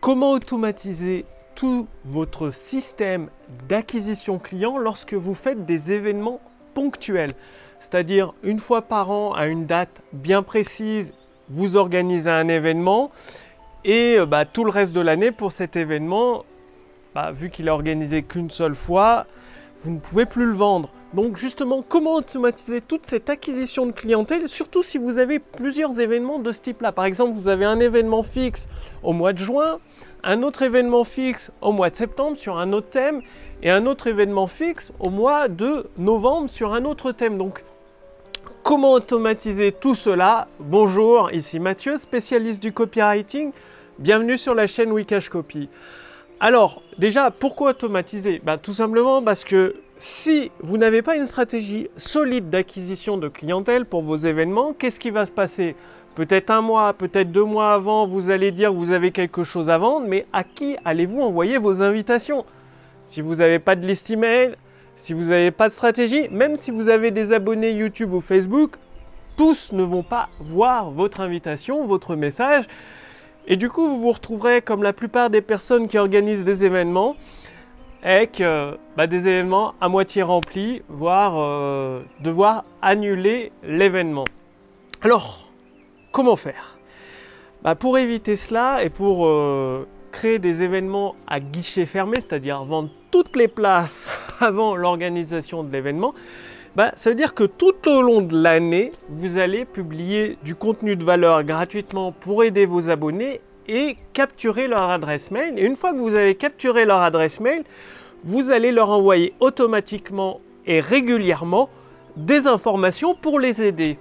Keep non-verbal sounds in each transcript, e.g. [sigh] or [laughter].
Comment automatiser tout votre système d'acquisition client lorsque vous faites des événements ponctuels? C'est-à-dire une fois par an à une date bien précise, vous organisez un événement et euh, bah, tout le reste de l'année pour cet événement, bah, vu qu'il est organisé qu'une seule fois, vous ne pouvez plus le vendre. Donc justement, comment automatiser toute cette acquisition de clientèle, surtout si vous avez plusieurs événements de ce type-là. Par exemple, vous avez un événement fixe au mois de juin, un autre événement fixe au mois de septembre sur un autre thème, et un autre événement fixe au mois de novembre sur un autre thème. Donc comment automatiser tout cela? Bonjour, ici Mathieu, spécialiste du copywriting. Bienvenue sur la chaîne Wikash Copy. Alors, déjà, pourquoi automatiser? Ben, Tout simplement parce que si vous n'avez pas une stratégie solide d'acquisition de clientèle pour vos événements, qu'est-ce qui va se passer? Peut-être un mois, peut-être deux mois avant, vous allez dire vous avez quelque chose à vendre, mais à qui allez-vous envoyer vos invitations? Si vous n'avez pas de liste email, si vous n'avez pas de stratégie, même si vous avez des abonnés YouTube ou Facebook, tous ne vont pas voir votre invitation, votre message. Et du coup, vous vous retrouverez comme la plupart des personnes qui organisent des événements, avec bah, des événements à moitié remplis, voire euh, devoir annuler l'événement. Alors, comment faire? Bah, Pour éviter cela et pour euh, créer des événements à guichet fermé, c'est-à-dire vendre toutes les places [laughs] avant l'organisation de l'événement, bah, ça veut dire que tout au long de l'année, vous allez publier du contenu de valeur gratuitement pour aider vos abonnés et capturer leur adresse mail. Et une fois que vous avez capturé leur adresse mail, vous allez leur envoyer automatiquement et régulièrement des informations pour les aider.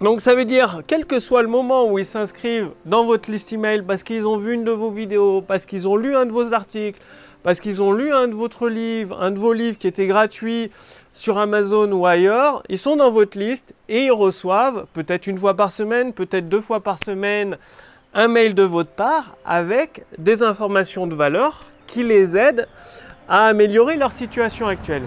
Donc ça veut dire, quel que soit le moment où ils s'inscrivent dans votre liste email parce qu'ils ont vu une de vos vidéos, parce qu'ils ont lu un de vos articles, parce qu'ils ont lu un de votre livre, un de vos livres qui était gratuit sur Amazon ou ailleurs, ils sont dans votre liste et ils reçoivent peut-être une fois par semaine, peut-être deux fois par semaine, un mail de votre part avec des informations de valeur qui les aident à améliorer leur situation actuelle.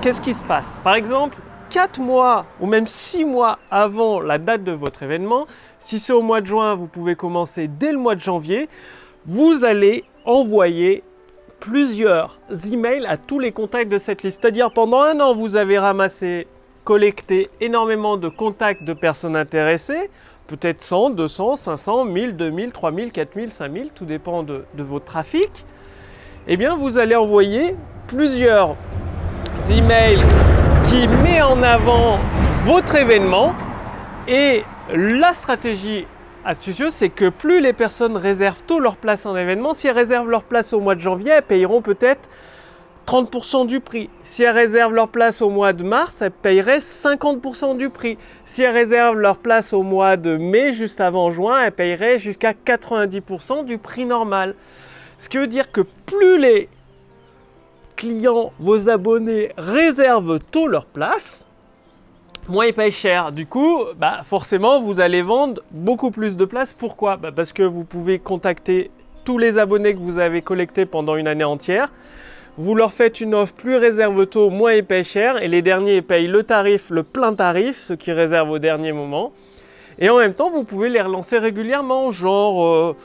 Qu'est-ce qui se passe? Par exemple, 4 mois ou même 6 mois avant la date de votre événement, si c'est au mois de juin, vous pouvez commencer dès le mois de janvier, vous allez envoyer plusieurs emails à tous les contacts de cette liste. C'est-à-dire pendant un an, vous avez ramassé, collecté énormément de contacts de personnes intéressées, peut-être 100, 200, 500, 1000, 2000, 3000, 4000, 5000, tout dépend de, de votre trafic. Eh bien, vous allez envoyer plusieurs emails qui met en avant votre événement et la stratégie astucieuse, c'est que plus les personnes réservent tôt leur place en événement, si elles réservent leur place au mois de janvier, elles payeront peut-être 30% du prix. Si elles réservent leur place au mois de mars, elles paieraient 50% du prix. Si elles réservent leur place au mois de mai, juste avant juin, elles paieraient jusqu'à 90% du prix normal. Ce qui veut dire que plus les clients, vos abonnés réservent tôt leur place, moins ils payent cher. Du coup, bah forcément, vous allez vendre beaucoup plus de places. Pourquoi? Bah Parce que vous pouvez contacter tous les abonnés que vous avez collectés pendant une année entière. Vous leur faites une offre plus réserve tôt, moins ils payent cher. Et les derniers payent le tarif, le plein tarif, ce qui réserve au dernier moment. Et en même temps, vous pouvez les relancer régulièrement, genre... Euh,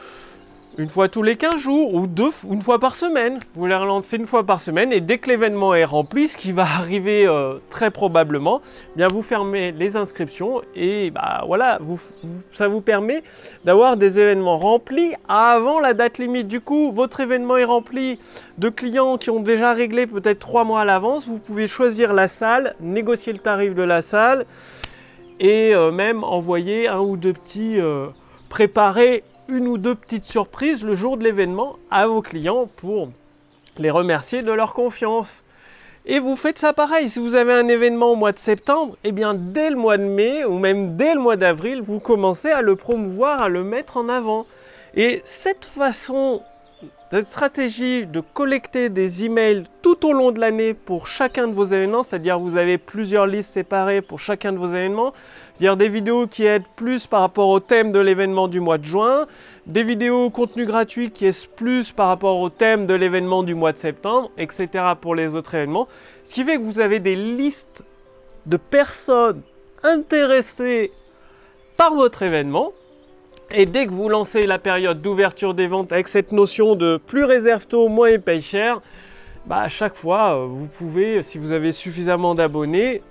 une fois tous les 15 jours ou deux, une fois par semaine. Vous les relancez une fois par semaine et dès que l'événement est rempli, ce qui va [laughs] arriver euh, très probablement, eh bien vous fermez les inscriptions et bah voilà, ça vous permet d'avoir des événements remplis avant la date limite. Du coup, votre événement est rempli de clients qui ont déjà réglé peut-être trois mois à l'avance. Vous pouvez choisir la salle, négocier le tarif de la salle et euh, même envoyer un ou deux petits euh, préparés une ou deux petites surprises le jour de l'événement à vos clients pour les remercier de leur confiance. Et vous faites ça pareil, si vous avez un événement au mois de septembre, eh bien dès le mois de mai ou même dès le mois d'avril, vous commencez à le promouvoir, à le mettre en avant. Et cette façon cette stratégie de collecter des emails tout au long de l'année pour chacun de vos événements, c'est-à-dire vous avez plusieurs listes séparées pour chacun de vos événements, c'est-à-dire des vidéos qui aident plus par rapport au thème de l'événement du mois de juin, des vidéos contenu gratuit qui aident plus par rapport au thème de l'événement du mois de septembre, etc. pour les autres événements. Ce qui fait que vous avez des listes de personnes intéressées par votre événement Et dès que vous lancez la période d'ouverture des ventes avec cette notion de plus réserve tôt, moins et paye cher, bah à chaque fois, euh, vous pouvez, si vous avez suffisamment d'abonnés,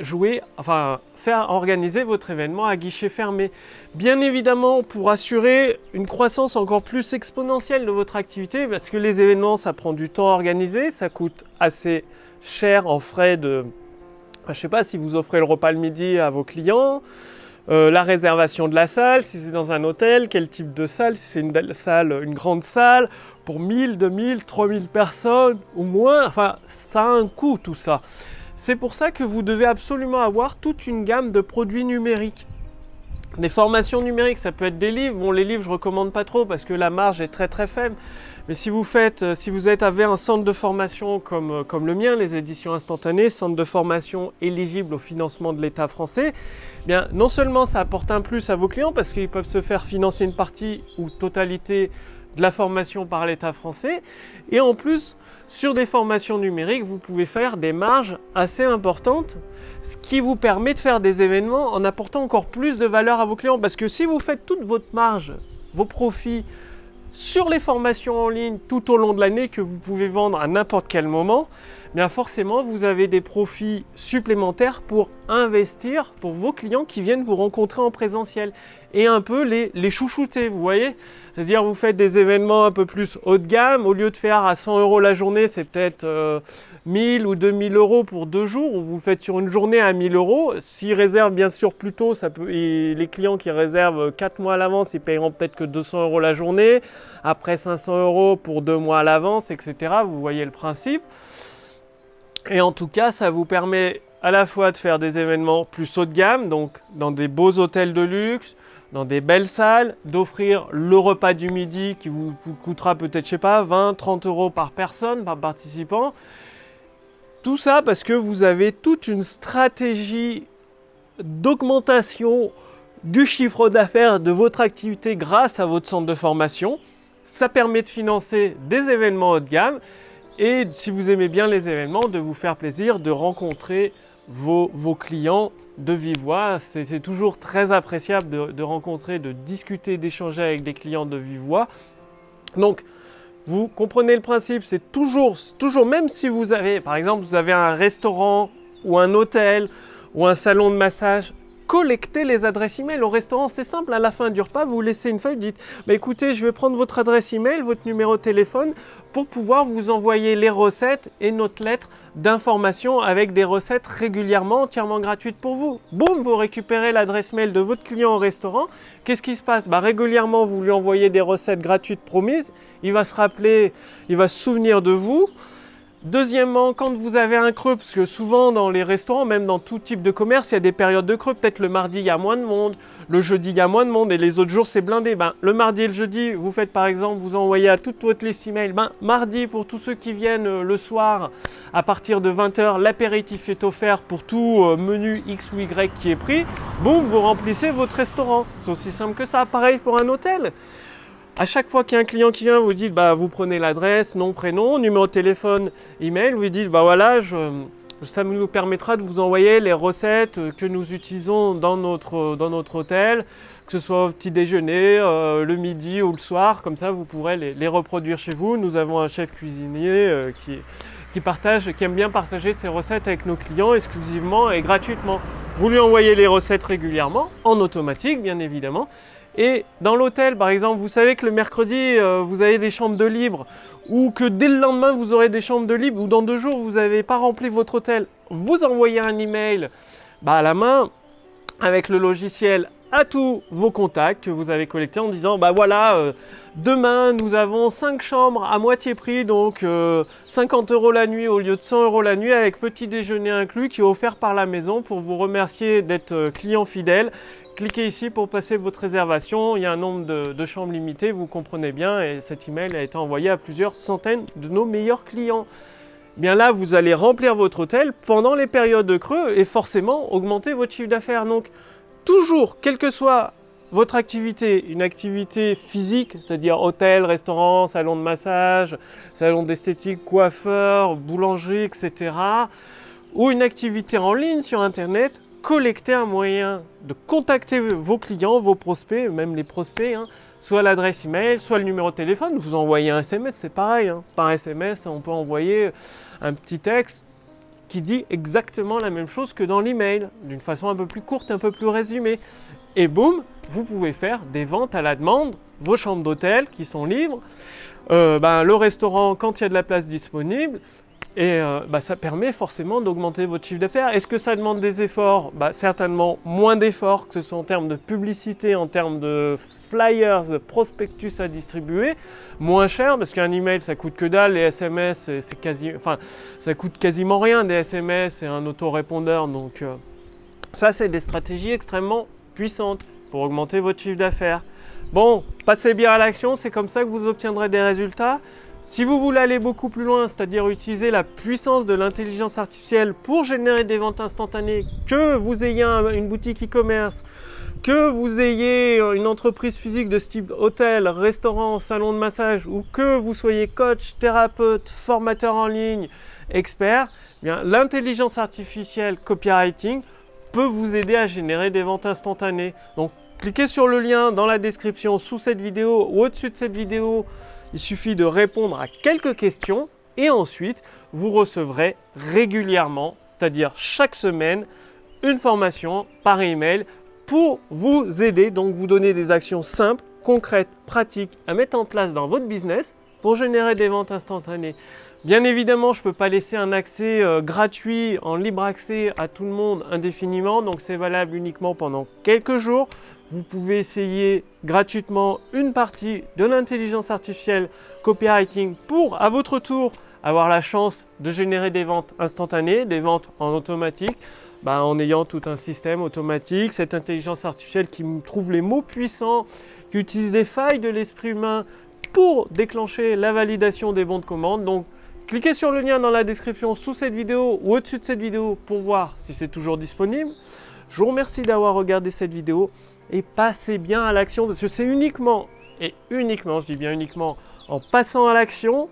jouer, enfin faire organiser votre événement à guichet fermé. Bien évidemment, pour assurer une croissance encore plus exponentielle de votre activité, parce que les événements, ça prend du temps à organiser, ça coûte assez cher en frais de... Je ne sais pas si vous offrez le repas le midi à vos clients, euh, la réservation de la salle, si c'est dans un hôtel, quel type de salle, si c'est une une grande salle, pour 1000, 2000, 3000 personnes ou moins, enfin ça a un coût tout ça. C'est pour ça que vous devez absolument avoir toute une gamme de produits numériques. Des formations numériques, ça peut être des livres. Bon, les livres, je recommande pas trop parce que la marge est très très faible. Mais si vous faites, euh, si vous avec un centre de formation comme, euh, comme le mien, les éditions instantanées, centre de formation éligible au financement de l'État français, eh non seulement ça apporte un plus à vos clients parce qu'ils peuvent se faire financer une partie ou totalité de la formation par l'État français, et en plus sur des formations numériques, vous pouvez faire des marges assez importantes, ce qui vous permet de faire des événements en apportant encore plus de valeur à vos clients. Parce que si vous faites toute votre marge, vos profits sur les formations en ligne tout au long de l'année que vous pouvez vendre à n'importe quel moment, bien forcément vous avez des profits supplémentaires pour investir pour vos clients qui viennent vous rencontrer en présentiel et un peu les, chouchouter, vous voyez. C'est-à-dire vous faites des événements un peu plus haut de gamme, au lieu de faire à 100 euros la journée, c'est peut-être 1000 euh, ou 2000 euros pour deux jours, ou vous faites sur une journée à 1000 euros. S'ils réservent bien sûr plus tôt, les clients qui réservent 4 mois à l'avance, ils paieront peut-être que 200 euros la journée, après 500 euros pour deux mois à l'avance, etc. Vous voyez le principe. Et en tout cas, ça vous permet à la fois de faire des événements plus haut de gamme, donc dans des beaux hôtels de luxe, dans des belles salles, d'offrir le repas du midi qui vous, coûtera peut-être, je sais pas, 20, 30 euros par personne, par participant. Tout ça parce que vous avez toute une stratégie d'augmentation du chiffre d'affaires de votre activité grâce à votre centre de formation. Ça permet de financer des événements haut de gamme et si vous aimez bien les événements, de vous faire plaisir de rencontrer vos, clients de vive voix. C'est toujours très appréciable de, rencontrer, de discuter, d'échanger avec des clients de vive. Donc, vous comprenez le principe, c'est toujours, toujours, même si vous avez, par exemple, vous avez un restaurant ou un hôtel ou un salon de massage, collectez les adresses email au restaurant. C'est simple, à la fin du repas, vous laissez une feuille, vous dites bah, écoutez, je vais prendre votre adresse email, votre numéro de téléphone pour pouvoir vous envoyer les recettes et notre lettre d'information avec des recettes régulièrement entièrement gratuites pour vous. Boum, vous récupérez l'adresse mail de votre client au restaurant. Qu'est-ce qui se passe? Bah, Régulièrement, vous lui envoyez des recettes gratuites promises. Il va se rappeler, il va se souvenir de vous. Deuxièmement, quand vous avez un creux, parce que souvent dans les restaurants, même dans tout type de commerce, il y a des périodes de creux. Peut-être le mardi, il y a moins de monde, le jeudi, il y a moins de monde et les autres jours, c'est blindé. Ben, le mardi et le jeudi, vous faites par exemple, vous envoyez à toute votre liste email. Ben, mardi, pour tous ceux qui viennent euh, le soir, à partir de 20h, l'apéritif est offert pour tout euh, menu X ou Y qui est pris. Boum, vous remplissez votre restaurant. C'est aussi simple que ça. Pareil pour un hôtel. À chaque fois qu'il y a un client qui vient, vous dites bah vous prenez l'adresse, nom, prénom, numéro de téléphone, email, vous dites bah voilà, ça nous permettra de vous envoyer les recettes que nous utilisons dans notre, dans notre hôtel, que ce soit au petit déjeuner, euh, le midi ou le soir, comme ça vous pourrez les, reproduire chez vous. Nous avons un chef cuisinier euh, qui, qui, partage, qui aime bien partager ses recettes avec nos clients exclusivement et gratuitement. Vous lui envoyez les recettes régulièrement, en automatique bien évidemment, et dans l'hôtel, par exemple, vous savez que le mercredi, euh, vous avez des chambres de libre, ou que dès le lendemain, vous aurez des chambres de libre, ou dans deux jours, vous n'avez pas rempli votre hôtel. Vous envoyez un email bah, à la main avec le logiciel à tous vos contacts que vous avez collectés en disant bah voilà euh, demain nous avons 5 chambres à moitié prix donc 50 euh, euros la nuit au lieu de 100 euros la nuit avec petit déjeuner inclus qui est offert par la maison pour vous remercier d'être client fidèle Cliquez ici pour passer votre réservation. Il y a un nombre de, chambres limitées, vous comprenez bien, et cet email a été envoyé à plusieurs centaines de nos meilleurs clients. Bien là, vous allez remplir votre hôtel pendant les périodes de creux et forcément augmenter votre chiffre d'affaires. Donc, toujours, quelle que soit votre activité, une activité physique, c'est-à-dire hôtel, restaurant, salon de massage, salon d'esthétique, coiffeur, boulangerie, etc., ou une activité en ligne sur Internet, collecter un moyen de contacter vos clients, vos prospects, même les prospects, hein, soit l'adresse email, soit le numéro de téléphone. Vous envoyez un SMS, c'est pareil. Hein. Par SMS, on peut envoyer un petit texte qui dit exactement la même chose que dans l'email, d'une façon un peu plus courte, un peu plus résumée. Et boum, vous pouvez faire des ventes à la demande, vos chambres d'hôtel qui sont libres, euh, ben, le restaurant quand il y a de la place disponible, et euh, bah, ça permet forcément d'augmenter votre chiffre d'affaires. Est-ce que ça demande des efforts? Bah, Certainement moins d'efforts, que ce soit en termes de publicité, en termes de flyers, de prospectus à distribuer. Moins cher, parce qu'un email ça coûte que dalle, les SMS c'est quasi, enfin, ça coûte quasiment rien des SMS et un autorépondeur. Donc euh, ça c'est des stratégies extrêmement puissantes pour augmenter votre chiffre d'affaires. Bon, passez bien à l'action, c'est comme ça que vous obtiendrez des résultats. Si vous voulez aller beaucoup plus loin, c'est-à-dire utiliser la puissance de l'intelligence artificielle pour générer des ventes instantanées, que vous ayez une boutique e-commerce, que vous ayez une entreprise physique de type hôtel, restaurant, salon de massage, ou que vous soyez coach, thérapeute, formateur en ligne, expert, eh l'intelligence artificielle copywriting peut vous aider à générer des ventes instantanées. Donc cliquez sur le lien dans la description sous cette vidéo ou au-dessus de cette vidéo il suffit de répondre à quelques questions et ensuite vous recevrez régulièrement, c'est-à-dire chaque semaine, une formation par email pour vous aider, donc vous donner des actions simples, concrètes, pratiques à mettre en place dans votre business pour générer des ventes instantanées. Bien évidemment, je ne peux pas laisser un accès euh, gratuit, en libre accès à tout le monde indéfiniment, donc c'est valable uniquement pendant quelques jours. Vous pouvez essayer gratuitement une partie de l'intelligence artificielle copywriting pour, à votre tour, avoir la chance de générer des ventes instantanées, des ventes en automatique, bah, en ayant tout un système automatique, cette intelligence artificielle qui trouve les mots puissants, qui utilise des failles de l'esprit humain pour déclencher la validation des bons de commande. Donc, cliquez sur le lien dans la description sous cette vidéo ou au-dessus de cette vidéo pour voir si c'est toujours disponible. Je vous remercie d'avoir regardé cette vidéo et passez bien à l'action parce que c'est uniquement, et uniquement, je dis bien uniquement, en passant à l'action,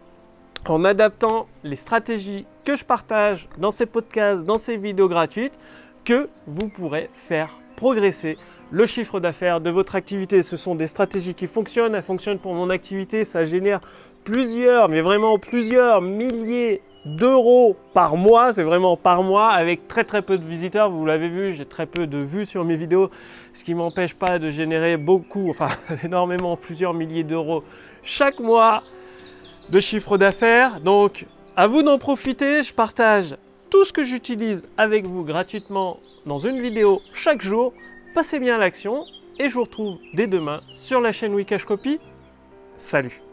en adaptant les stratégies que je partage dans ces podcasts, dans ces vidéos gratuites, que vous pourrez faire progresser le chiffre d'affaires de votre activité. Ce sont des stratégies qui fonctionnent, elles fonctionnent pour mon activité, ça génère plusieurs, mais vraiment plusieurs milliers d'euros par mois, c'est vraiment par mois, avec très très peu de visiteurs, vous l'avez vu, j'ai très peu de vues sur mes vidéos, ce qui m'empêche pas de générer beaucoup, enfin [laughs] énormément, plusieurs milliers d'euros chaque mois de chiffre d'affaires. Donc à vous d'en profiter, je partage tout ce que j'utilise avec vous gratuitement dans une vidéo chaque jour. Passez bien à l'action et je vous retrouve dès demain sur la chaîne Wikash Copy. Salut